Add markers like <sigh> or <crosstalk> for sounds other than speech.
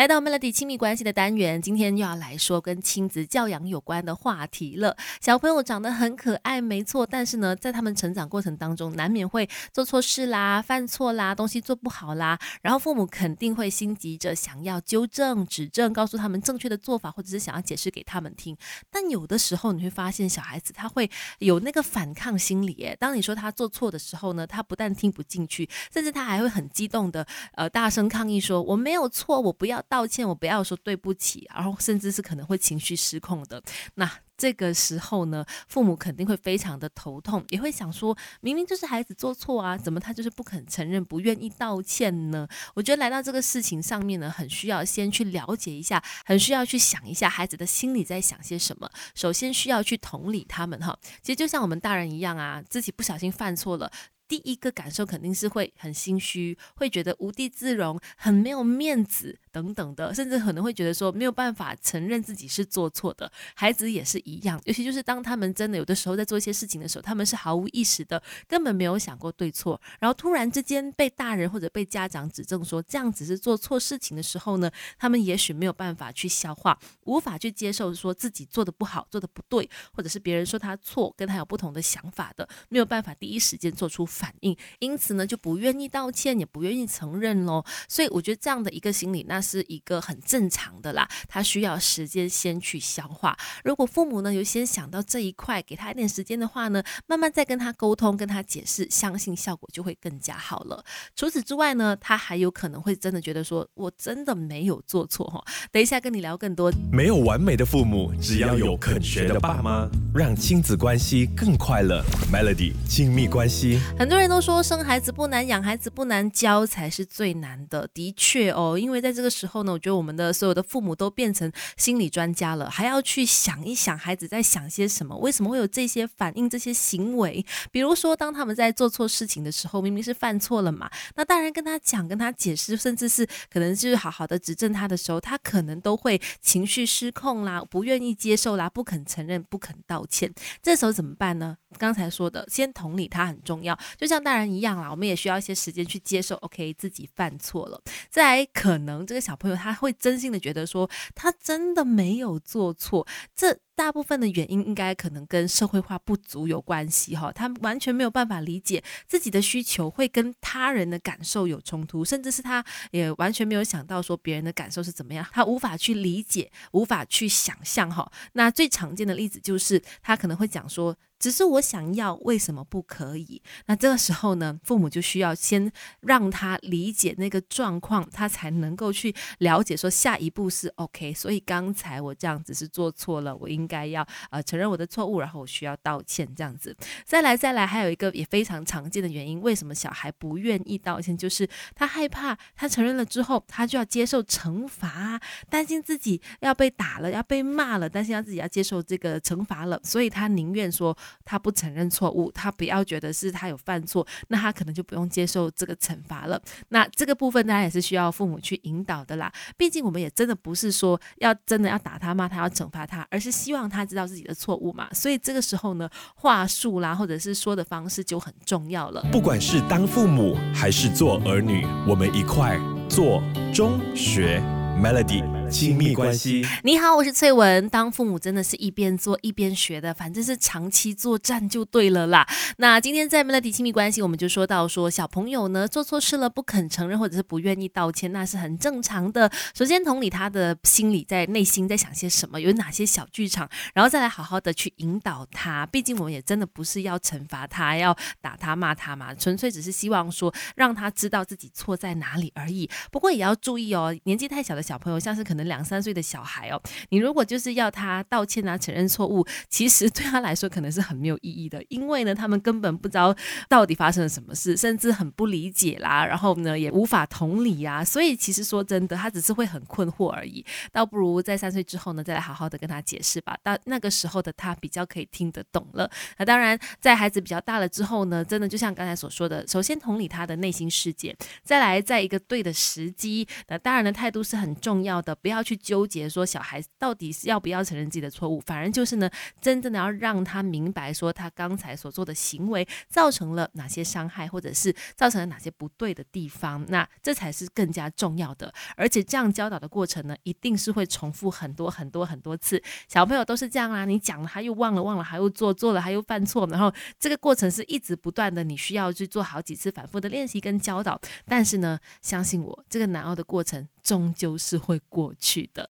来到 Melody 亲密关系的单元，今天又要来说跟亲子教养有关的话题了。小朋友长得很可爱，没错，但是呢，在他们成长过程当中，难免会做错事啦、犯错啦、东西做不好啦，然后父母肯定会心急着想要纠正、指正，告诉他们正确的做法，或者是想要解释给他们听。但有的时候你会发现，小孩子他会有那个反抗心理。当你说他做错的时候呢，他不但听不进去，甚至他还会很激动的呃大声抗议说：“我没有错，我不要。”道歉，我不要说对不起，然后甚至是可能会情绪失控的。那这个时候呢，父母肯定会非常的头痛，也会想说，明明就是孩子做错啊，怎么他就是不肯承认，不愿意道歉呢？我觉得来到这个事情上面呢，很需要先去了解一下，很需要去想一下孩子的心里在想些什么。首先需要去同理他们哈，其实就像我们大人一样啊，自己不小心犯错了。第一个感受肯定是会很心虚，会觉得无地自容，很没有面子等等的，甚至可能会觉得说没有办法承认自己是做错的。孩子也是一样，尤其就是当他们真的有的时候在做一些事情的时候，他们是毫无意识的，根本没有想过对错，然后突然之间被大人或者被家长指正说这样子是做错事情的时候呢，他们也许没有办法去消化，无法去接受说自己做的不好，做的不对，或者是别人说他错，跟他有不同的想法的，没有办法第一时间做出。反应，因此呢就不愿意道歉，也不愿意承认喽。所以我觉得这样的一个心理，那是一个很正常的啦。他需要时间先去消化。如果父母呢有先想到这一块，给他一点时间的话呢，慢慢再跟他沟通，跟他解释，相信效果就会更加好了。除此之外呢，他还有可能会真的觉得说，我真的没有做错哈。等一下跟你聊更多。没有完美的父母，只要有肯学的爸妈，让亲子关系更快乐。Melody 亲密关系很。很多人都说生孩子不难，养孩子不难，教才是最难的。的确哦，因为在这个时候呢，我觉得我们的所有的父母都变成心理专家了，还要去想一想孩子在想些什么，为什么会有这些反应、这些行为。比如说，当他们在做错事情的时候，明明是犯错了嘛，那大人跟他讲、跟他解释，甚至是可能就是好好的指正他的时候，他可能都会情绪失控啦，不愿意接受啦，不肯承认、不肯道歉。这时候怎么办呢？刚才说的，先同理他很重要。就像大人一样啦，我们也需要一些时间去接受，OK，自己犯错了。再，可能这个小朋友他会真心的觉得说，他真的没有做错。这大部分的原因应该可能跟社会化不足有关系哈，他完全没有办法理解自己的需求会跟他人的感受有冲突，甚至是他也完全没有想到说别人的感受是怎么样，他无法去理解，无法去想象哈。那最常见的例子就是他可能会讲说。只是我想要，为什么不可以？那这个时候呢，父母就需要先让他理解那个状况，他才能够去了解说下一步是 OK。所以刚才我这样子是做错了，我应该要呃承认我的错误，然后我需要道歉这样子。再来再来，还有一个也非常常见的原因，为什么小孩不愿意道歉？就是他害怕他承认了之后，他就要接受惩罚，担心自己要被打了，要被骂了，担心他自己要接受这个惩罚了，所以他宁愿说。他不承认错误，他不要觉得是他有犯错，那他可能就不用接受这个惩罚了。那这个部分当然也是需要父母去引导的啦。毕竟我们也真的不是说要真的要打他骂他要惩罚他，而是希望他知道自己的错误嘛。所以这个时候呢，话术啦或者是说的方式就很重要了。不管是当父母还是做儿女，我们一块做中学 Melody。亲密关系。你好，我是翠文。当父母真的是一边做一边学的，反正是长期作战就对了啦。那今天在 Melody 亲密关系，我们就说到说小朋友呢做错事了不肯承认或者是不愿意道歉，那是很正常的。首先同理他的心里在内心在想些什么，有哪些小剧场，然后再来好好的去引导他。毕竟我们也真的不是要惩罚他，要打他骂他嘛，纯粹只是希望说让他知道自己错在哪里而已。不过也要注意哦，年纪太小的小朋友，像是可能。两三岁的小孩哦，你如果就是要他道歉啊、承认错误，其实 <laughs> 对他来说可能是很没有意义的，因为呢，他们根本不知道到底发生了什么事，甚至很不理解啦，然后呢，也无法同理啊，所以其实说真的，他只是会很困惑而已。倒不如在三岁之后呢，再来好好的跟他解释吧，到那个时候的他比较可以听得懂了。那当然，在孩子比较大了之后呢，真的就像刚才所说的，首先同理他的内心世界，再来在一个对的时机，那大人的态度是很重要的，不要。要去纠结说小孩到底是要不要承认自己的错误，反而就是呢，真正的要让他明白说他刚才所做的行为造成了哪些伤害，或者是造成了哪些不对的地方，那这才是更加重要的。而且这样教导的过程呢，一定是会重复很多很多很多次。小朋友都是这样啊，你讲了他又忘了，忘了还又做，做了他又犯错，然后这个过程是一直不断的，你需要去做好几次反复的练习跟教导。但是呢，相信我，这个难熬的过程终究是会过去的。